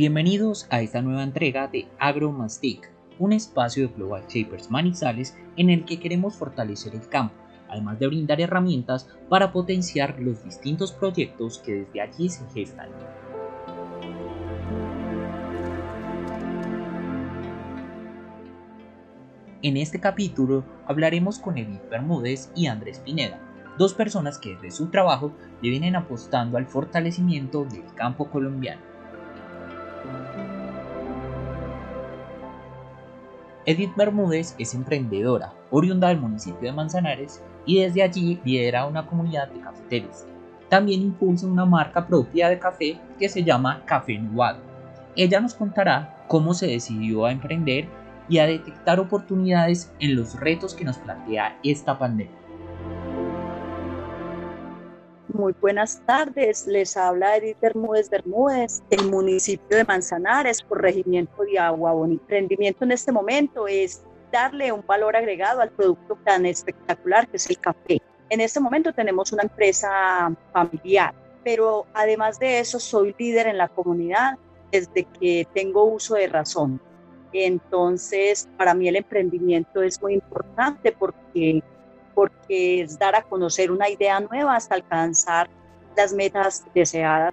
Bienvenidos a esta nueva entrega de AgroMastic, un espacio de Global Shapers Manizales en el que queremos fortalecer el campo, además de brindar herramientas para potenciar los distintos proyectos que desde allí se gestan. En este capítulo hablaremos con Edith Bermúdez y Andrés Pineda, dos personas que desde su trabajo le vienen apostando al fortalecimiento del campo colombiano. Edith Bermúdez es emprendedora, oriunda del municipio de Manzanares y desde allí lidera una comunidad de cafeteros. También impulsa una marca propia de café que se llama Café Nubado. Ella nos contará cómo se decidió a emprender y a detectar oportunidades en los retos que nos plantea esta pandemia. Muy buenas tardes, les habla Edith Bermúdez Bermúdez, el municipio de Manzanares, corregimiento de Agua Bonita. Emprendimiento en este momento es darle un valor agregado al producto tan espectacular que es el café. En este momento tenemos una empresa familiar, pero además de eso soy líder en la comunidad desde que tengo uso de razón. Entonces, para mí el emprendimiento es muy importante porque porque es dar a conocer una idea nueva hasta alcanzar las metas deseadas.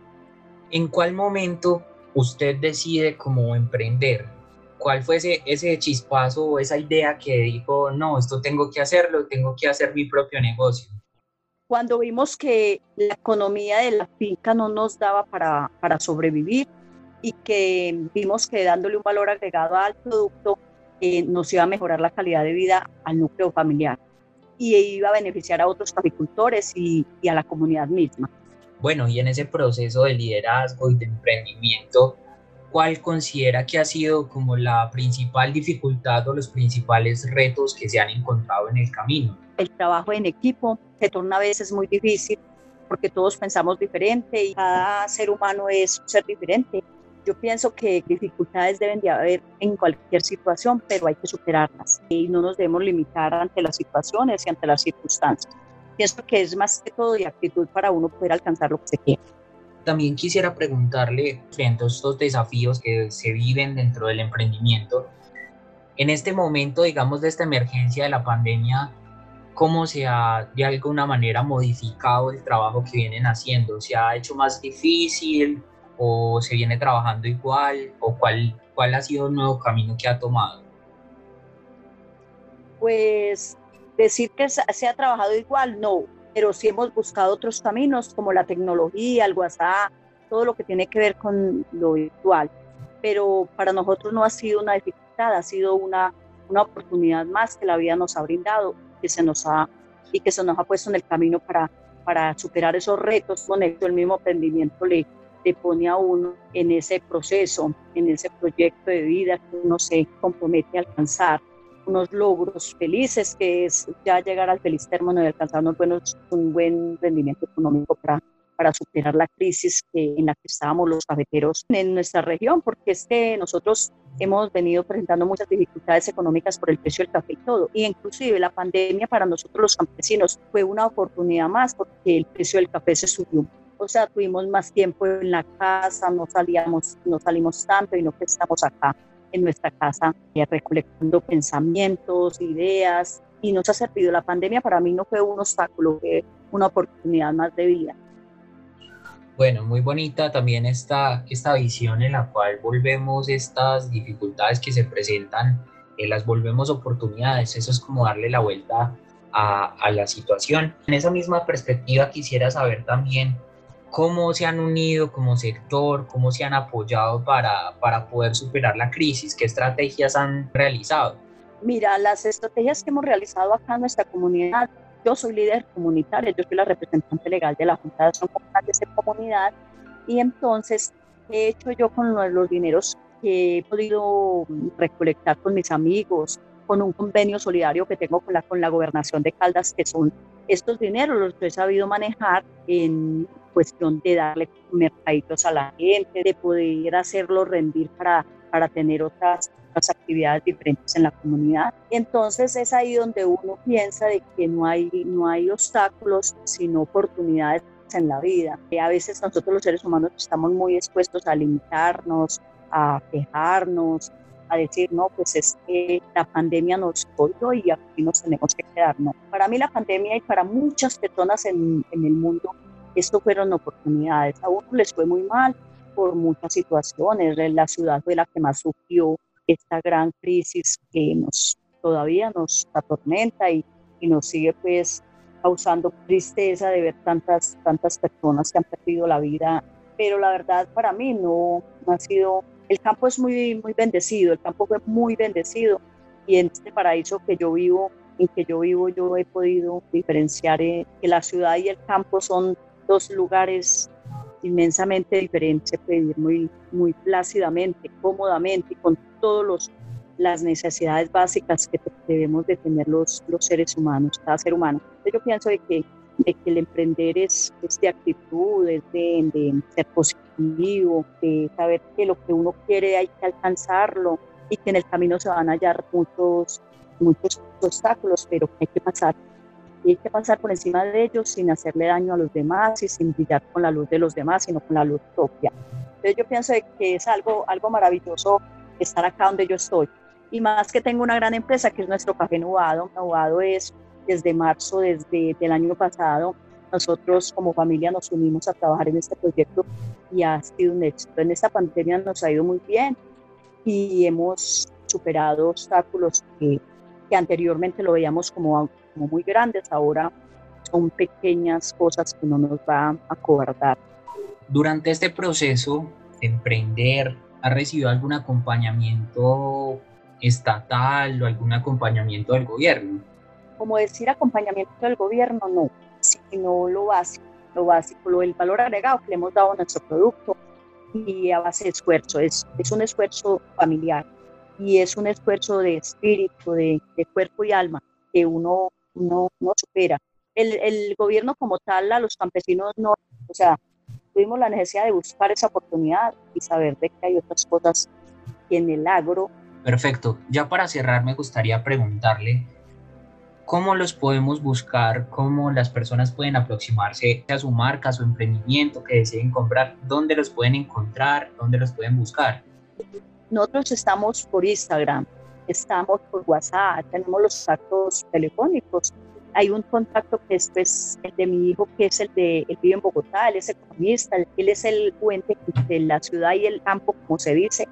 ¿En cuál momento usted decide cómo emprender? ¿Cuál fue ese, ese chispazo o esa idea que dijo, no, esto tengo que hacerlo, tengo que hacer mi propio negocio? Cuando vimos que la economía de la finca no nos daba para, para sobrevivir y que vimos que dándole un valor agregado al producto eh, nos iba a mejorar la calidad de vida al núcleo familiar y iba a beneficiar a otros caficultores y, y a la comunidad misma. Bueno, y en ese proceso de liderazgo y de emprendimiento, ¿cuál considera que ha sido como la principal dificultad o los principales retos que se han encontrado en el camino? El trabajo en equipo se torna a veces muy difícil porque todos pensamos diferente y cada ser humano es un ser diferente. Yo pienso que dificultades deben de haber en cualquier situación, pero hay que superarlas y no nos debemos limitar ante las situaciones y ante las circunstancias. Pienso que es más que todo de actitud para uno poder alcanzar lo que se quiere. También quisiera preguntarle, frente a estos desafíos que se viven dentro del emprendimiento, en este momento, digamos, de esta emergencia de la pandemia, ¿cómo se ha de alguna manera modificado el trabajo que vienen haciendo? ¿Se ha hecho más difícil? O se viene trabajando igual o cuál, cuál ha sido el nuevo camino que ha tomado? Pues decir que se ha trabajado igual, no, pero sí hemos buscado otros caminos como la tecnología, el WhatsApp, todo lo que tiene que ver con lo virtual. Pero para nosotros no ha sido una dificultad, ha sido una, una oportunidad más que la vida nos ha brindado que se nos ha, y que se nos ha puesto en el camino para, para superar esos retos con el mismo emprendimiento le, le pone a uno en ese proceso, en ese proyecto de vida que uno se compromete a alcanzar. Unos logros felices, que es ya llegar al feliz término y alcanzar unos buenos, un buen rendimiento económico para, para superar la crisis que, en la que estábamos los cafeteros en nuestra región, porque es que nosotros hemos venido presentando muchas dificultades económicas por el precio del café y todo, y inclusive la pandemia para nosotros los campesinos fue una oportunidad más porque el precio del café se subió o sea, tuvimos más tiempo en la casa, no salíamos, no salimos tanto y no que estamos acá en nuestra casa eh, recolectando pensamientos, ideas y nos ha servido. La pandemia para mí no fue un obstáculo, fue una oportunidad más de vida. Bueno, muy bonita también esta, esta visión en la cual volvemos estas dificultades que se presentan, eh, las volvemos oportunidades. Eso es como darle la vuelta a, a la situación. En esa misma perspectiva quisiera saber también cómo se han unido como sector, cómo se han apoyado para, para poder superar la crisis, qué estrategias han realizado. Mira, las estrategias que hemos realizado acá en nuestra comunidad, yo soy líder comunitario, yo soy la representante legal de la Junta de Acción Comunal de esta comunidad y entonces he hecho yo con los dineros que he podido recolectar con mis amigos, con un convenio solidario que tengo con la, con la gobernación de Caldas, que son estos dineros los he sabido manejar en cuestión de darle mercaditos a la gente, de poder hacerlo rendir para, para tener otras, otras actividades diferentes en la comunidad. Entonces es ahí donde uno piensa de que no hay, no hay obstáculos, sino oportunidades en la vida. A veces nosotros los seres humanos estamos muy expuestos a limitarnos, a quejarnos, a decir, no, pues es que la pandemia nos jodió y aquí nos tenemos que quedar. No, para mí la pandemia y para muchas personas en, en el mundo, esto fueron oportunidades. A uno les fue muy mal por muchas situaciones. La ciudad fue la que más sufrió esta gran crisis que nos todavía nos atormenta y, y nos sigue pues causando tristeza de ver tantas, tantas personas que han perdido la vida. Pero la verdad para mí no, no ha sido el campo es muy, muy bendecido, el campo fue muy bendecido y en este paraíso que yo vivo, en que yo vivo, yo he podido diferenciar eh, que la ciudad y el campo son dos lugares inmensamente diferentes, se puede vivir muy, muy plácidamente, cómodamente con todas las necesidades básicas que debemos de tener los, los seres humanos, cada ser humano. Yo pienso de que, de que el emprender es, es de actitud, es de, de ser positivo que saber que lo que uno quiere hay que alcanzarlo y que en el camino se van a hallar muchos, muchos obstáculos, pero hay que pasar. Hay que pasar por encima de ellos sin hacerle daño a los demás y sin brillar con la luz de los demás, sino con la luz propia. Entonces yo pienso que es algo, algo maravilloso estar acá donde yo estoy. Y más que tengo una gran empresa que es nuestro Café Nubado. Nubado es desde marzo, desde el año pasado, nosotros como familia nos unimos a trabajar en este proyecto y ha sido un éxito. En esta pandemia nos ha ido muy bien y hemos superado obstáculos que, que anteriormente lo veíamos como, como muy grandes, ahora son pequeñas cosas que no nos van a cobardar. Durante este proceso de emprender, ¿ha recibido algún acompañamiento estatal o algún acompañamiento del gobierno? Como decir acompañamiento del gobierno, no sino lo básico, lo básico, lo, el valor agregado que le hemos dado a nuestro producto y a base de esfuerzo. Es, es un esfuerzo familiar y es un esfuerzo de espíritu, de, de cuerpo y alma que uno no, no supera. El, el, gobierno como tal, a los campesinos no, o sea, tuvimos la necesidad de buscar esa oportunidad y saber de que hay otras cosas en el agro. Perfecto. Ya para cerrar me gustaría preguntarle cómo los podemos buscar, cómo las personas pueden aproximarse a su marca, a su emprendimiento que deseen comprar, dónde los pueden encontrar, dónde los pueden buscar. Nosotros estamos por Instagram, estamos por WhatsApp, tenemos los contactos telefónicos. Hay un contacto que es pues, el de mi hijo, que es el de, él vive en Bogotá, él es economista, él es el puente de la ciudad y el campo, como se dice.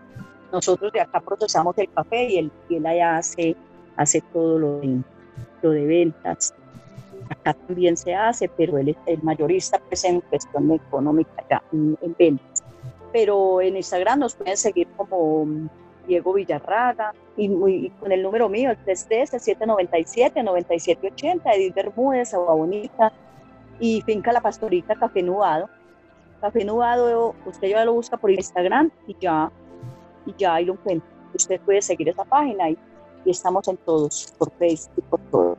Nosotros de acá procesamos el café y él, y él allá hace, hace todo lo de de ventas. Acá también se hace, pero él es el mayorista pues, en cuestión económica ya en, ventas. Pero en Instagram nos pueden seguir como Diego Villarraga y, con el número mío, el 313-797-9780, Edith Bermúdez, Agua Bonita y Finca La Pastorita, Café Nubado. Café Nubado, usted ya lo busca por Instagram y ya, y ya ahí lo encuentra. Usted puede seguir esa página y y estamos en todos, por Facebook, por todo.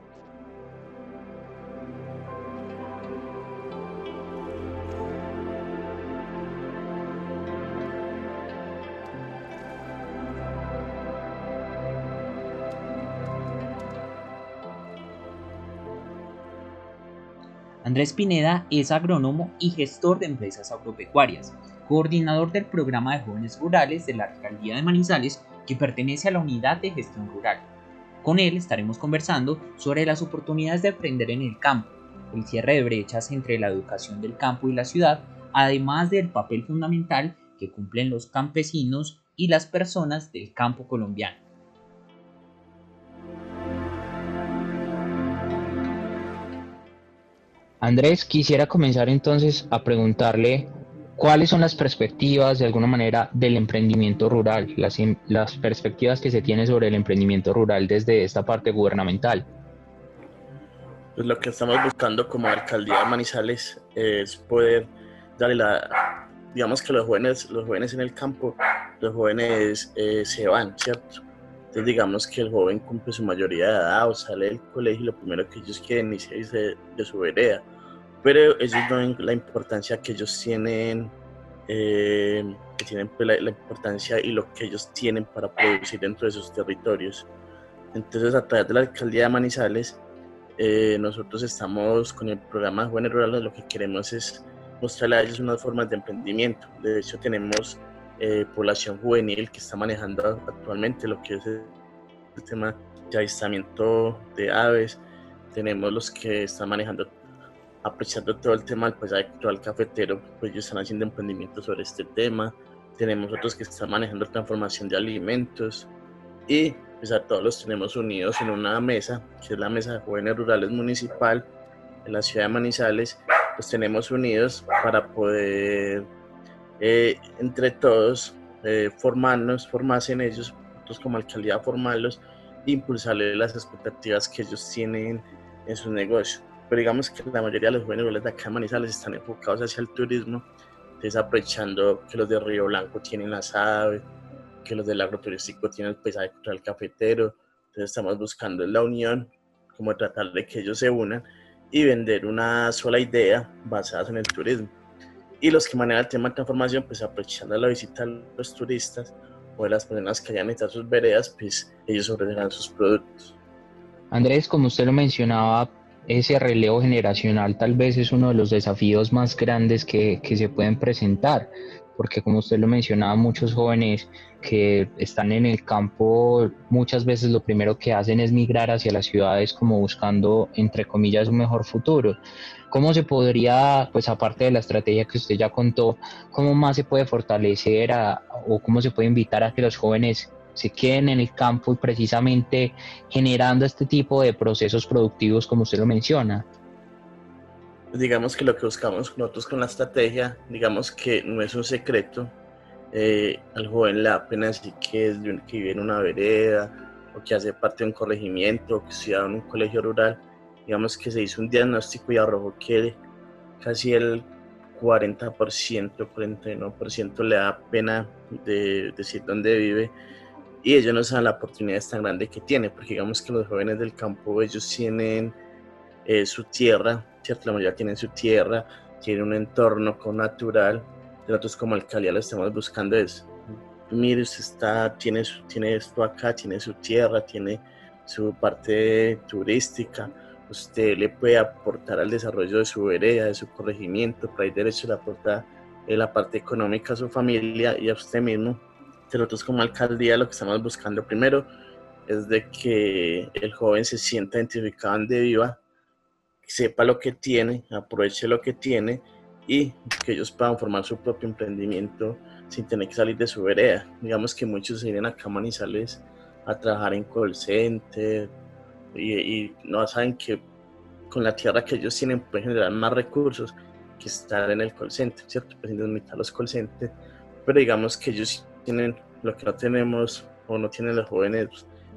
Andrés Pineda es agrónomo y gestor de empresas agropecuarias, coordinador del programa de jóvenes rurales de la alcaldía de Manizales que pertenece a la Unidad de Gestión Rural. Con él estaremos conversando sobre las oportunidades de aprender en el campo, el cierre de brechas entre la educación del campo y la ciudad, además del papel fundamental que cumplen los campesinos y las personas del campo colombiano. Andrés, quisiera comenzar entonces a preguntarle ¿Cuáles son las perspectivas, de alguna manera, del emprendimiento rural, las, las perspectivas que se tiene sobre el emprendimiento rural desde esta parte gubernamental? Pues lo que estamos buscando como alcaldía de Manizales es poder darle la, digamos que los jóvenes, los jóvenes en el campo, los jóvenes eh, se van, ¿cierto? Entonces digamos que el joven cumple su mayoría de edad o sale del colegio y lo primero que ellos quieren es irse de su vereda pero ellos ven la importancia que ellos tienen, eh, que tienen pues, la, importancia y lo que ellos tienen para producir dentro de sus territorios. Entonces, a través de la alcaldía de Manizales, eh, nosotros estamos con el programa Jóvenes Rurales, lo que queremos es mostrarle a ellos unas formas de emprendimiento. De hecho, tenemos eh, población juvenil que está manejando actualmente lo que es el, tema de avistamiento de aves, tenemos los que están manejando, apreciando todo el tema del paisaje cultural cafetero, pues ellos están haciendo emprendimientos sobre este tema, tenemos otros que están manejando transformación de alimentos. Y pues a todos los tenemos unidos en una mesa, que es la Mesa de Jóvenes Rurales Municipal en la ciudad de Manizales, los tenemos unidos para poder eh, entre todos eh, formarnos, formarse en ellos, nosotros como alcaldía formarlos e impulsarles las expectativas que ellos tienen en su negocio. Pero digamos que la mayoría de los jóvenes de acá en Manizales están enfocados hacia el turismo, entonces aprovechando que los de Río Blanco tienen las aves, que los del agroturístico tienen el paisaje cultural cafetero, entonces estamos buscando la unión, como tratar de que ellos se unan y vender una sola idea basada en el turismo y los que manejan el tema de transformación, pues aprovechando la visita de los turistas o de las personas que hayan a sus veredas, pues ellos ofrecerán sus productos. Andrés, como usted lo mencionaba, ese relevo generacional tal vez es uno de los desafíos más grandes que, que se pueden presentar porque como usted lo mencionaba, muchos jóvenes que están en el campo muchas veces lo primero que hacen es migrar hacia las ciudades como buscando, entre comillas, un mejor futuro. ¿Cómo se podría, pues aparte de la estrategia que usted ya contó, cómo más se puede fortalecer o cómo se puede invitar a que los jóvenes se queden en el campo y precisamente generando este tipo de procesos productivos como usted lo menciona? digamos que lo que buscamos nosotros con la estrategia, digamos que no es un secreto. Eh, al joven le da pena decir que, es de que vive en una vereda o que hace parte de un corregimiento o que estudia en un colegio rural. Digamos que se hizo un diagnóstico y arrojó que casi el 40%, 41% le da pena de decir dónde vive y ellos no saben la oportunidad tan grande que tiene, porque digamos que los jóvenes del campo, ellos tienen eh, su tierra, la mayoría tienen su tierra, tiene un entorno con natural. Nosotros como alcaldía lo estamos buscando es, mire, usted está, tiene, tiene esto acá, tiene su tierra, tiene su parte turística, usted le puede aportar al desarrollo de su vereda, de su corregimiento, para ir derecho le eh, la parte económica a su familia y a usted mismo. Nosotros como alcaldía lo que estamos buscando primero es de que el joven se sienta identificado donde viva, sepa lo que tiene, aproveche lo que tiene y que ellos puedan formar su propio emprendimiento sin tener que salir de su vereda. Digamos que muchos se vienen acá a Manizales a trabajar en call center y, no saben que con la tierra que ellos tienen pueden generar más recursos que estar en el call center, ¿cierto? Pues limitar los call centers, pero digamos que ellos tienen lo que no tenemos o no tienen los jóvenes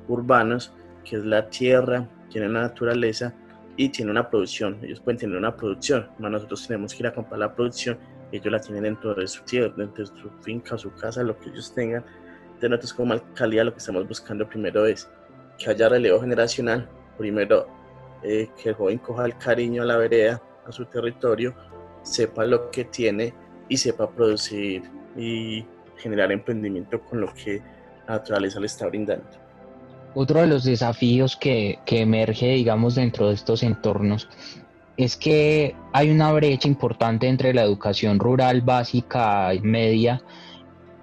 urbanos, que es la tierra, tienen la naturaleza y tiene una producción. Ellos pueden tener una producción, más nosotros tenemos que ir a comprar la producción. Ellos la tienen dentro de su tierra, dentro de su finca, su casa, lo que ellos tengan. Entonces nosotros como alcaldía lo que estamos buscando primero es que haya relevo generacional. Primero, eh, que el joven coja el cariño a la vereda, a su territorio, sepa lo que tiene y sepa producir y generar emprendimiento con lo que la naturaleza le está brindando. Otro de los desafíos que, que emerge, digamos, dentro de estos entornos es que hay una brecha importante entre la educación rural básica y media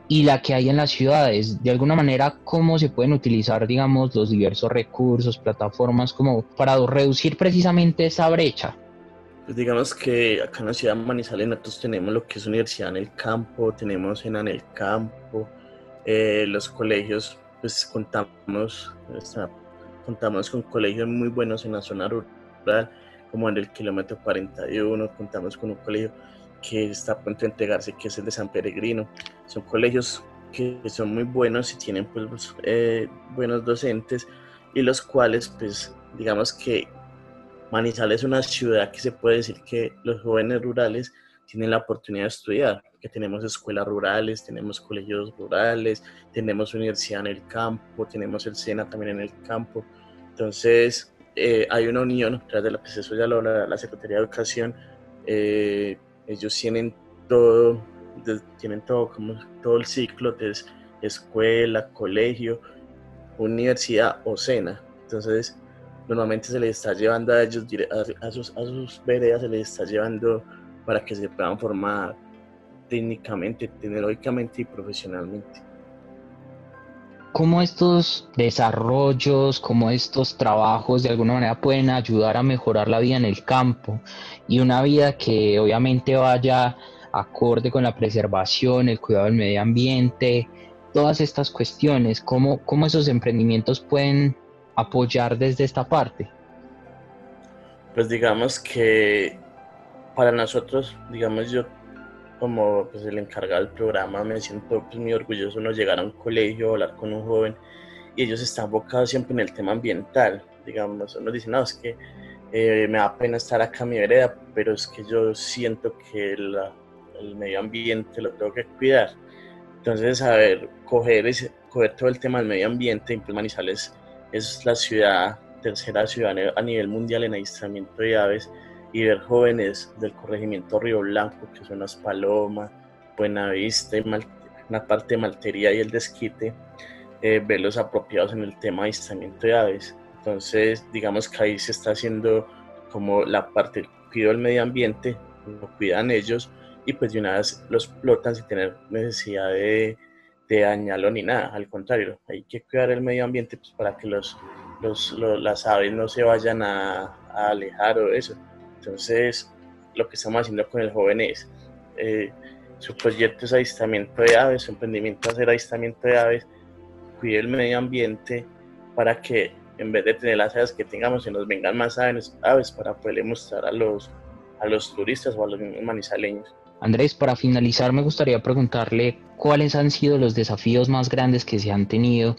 y la que hay en las ciudades. De alguna manera, ¿cómo se pueden utilizar, digamos, los diversos recursos, plataformas, como para reducir precisamente esa brecha? Pues digamos que acá en la ciudad de Manizales nosotros tenemos lo que es universidad en el campo, tenemos en el campo, eh, los colegios pues contamos, contamos con colegios muy buenos en la zona rural, como en el kilómetro 41, contamos con un colegio que está a punto de entregarse, que es el de San Peregrino. Son colegios que son muy buenos y tienen pues, eh, buenos docentes y los cuales, pues, digamos que Manizales es una ciudad que se puede decir que los jóvenes rurales tienen la oportunidad de estudiar, que tenemos escuelas rurales, tenemos colegios rurales, tenemos universidad en el campo, tenemos el SENA también en el campo. Entonces, eh, hay una unión, tras de la, pues eso ya lo la Secretaría de Educación, eh, ellos tienen todo, tienen todo, como todo el ciclo de escuela, colegio, universidad o SENA. Entonces, normalmente se les está llevando a ellos, a, sus, a sus veredas, se les está llevando para que se puedan formar técnicamente, tecnológicamente y profesionalmente. ¿Cómo estos desarrollos, cómo estos trabajos de alguna manera pueden ayudar a mejorar la vida en el campo y una vida que obviamente vaya acorde con la preservación, el cuidado del medio ambiente, todas estas cuestiones, cómo, cómo esos emprendimientos pueden apoyar desde esta parte? Pues digamos que para nosotros, digamos yo como pues, el encargado del programa me siento pues, muy orgulloso de llegar a un colegio, hablar con un joven y ellos están enfocados siempre en el tema ambiental, digamos, uno dice, no, es que eh, me da pena estar acá en mi vereda, pero es que yo siento que el medio ambiente lo tengo que cuidar entonces, a ver, coger, coger todo el tema del medio ambiente, Manizales es la ciudad, tercera ciudad a nivel mundial en avistamiento de aves, y ver jóvenes del corregimiento Río Blanco, que son las Palomas, Buenavista, una parte de Maltería y el Desquite, eh, verlos apropiados en el tema de avistamiento de aves. Entonces, digamos que ahí se está haciendo como la parte del cuidado del medio ambiente, lo cuidan ellos, y pues de una vez los explotan sin tener necesidad de, de dañarlo ni nada. Al contrario, hay que cuidar el medio ambiente pues, para que los, los, las aves no se vayan a, alejar o eso. Entonces, lo que estamos haciendo con el joven es, eh, su proyecto es avistamiento de aves, su emprendimiento es hacer avistamiento de aves, cuide el medio ambiente para que en vez de tener las aves que tengamos, se nos vengan más aves, aves para poderle mostrar a los, a los turistas o a los manizaleños. Andrés, para finalizar me gustaría preguntarle cuáles han sido los desafíos más grandes que se han tenido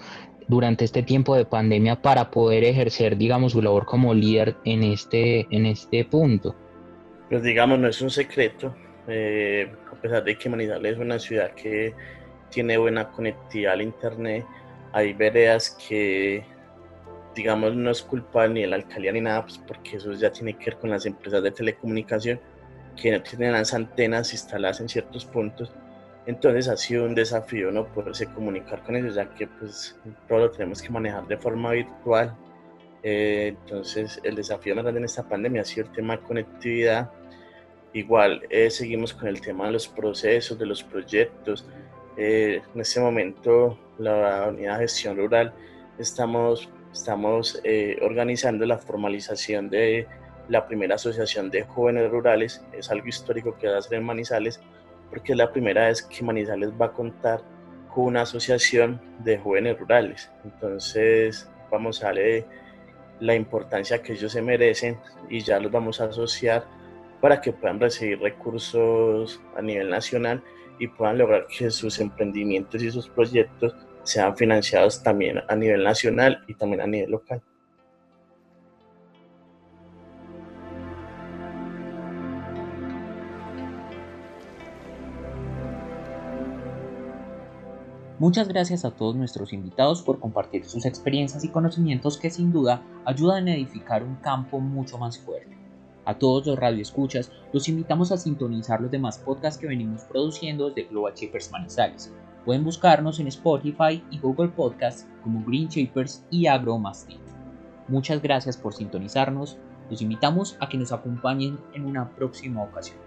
durante este tiempo de pandemia para poder ejercer, digamos, su labor como líder en este, en este punto. Pues digamos, no es un secreto, eh, a pesar de que Manizales es una ciudad que tiene buena conectividad al Internet, hay veredas que, digamos, no es culpa ni de la alcaldía ni nada, pues porque eso ya tiene que ver con las empresas de telecomunicación, que no tienen las antenas instaladas en ciertos puntos. Entonces ha sido un desafío no poderse comunicar con ellos, ya que pues todo lo tenemos que manejar de forma virtual. Eh, entonces el desafío más grande en esta pandemia ha sido el tema de conectividad. Igual eh, seguimos con el tema de los procesos, de los proyectos. Eh, en este momento la unidad de gestión rural estamos, estamos organizando la formalización de la primera asociación de jóvenes rurales, es algo histórico que va a ser en Manizales, porque es la primera vez que Manizales va a contar con una asociación de jóvenes rurales. Entonces vamos a darle la importancia que ellos se merecen y ya los vamos a asociar para que puedan recibir recursos a nivel nacional y puedan lograr que sus emprendimientos y sus proyectos sean financiados también a nivel nacional y también a nivel local. Muchas gracias a todos nuestros invitados por compartir sus experiencias y conocimientos que sin duda ayudan a edificar un campo mucho más fuerte. A todos los radioescuchas los invitamos a sintonizar los demás podcasts que venimos produciendo desde Global Shapers Manizales. Pueden buscarnos en Spotify y Google Podcasts como Green Shapers y Agro Muchas gracias por sintonizarnos. Los invitamos a que nos acompañen en una próxima ocasión.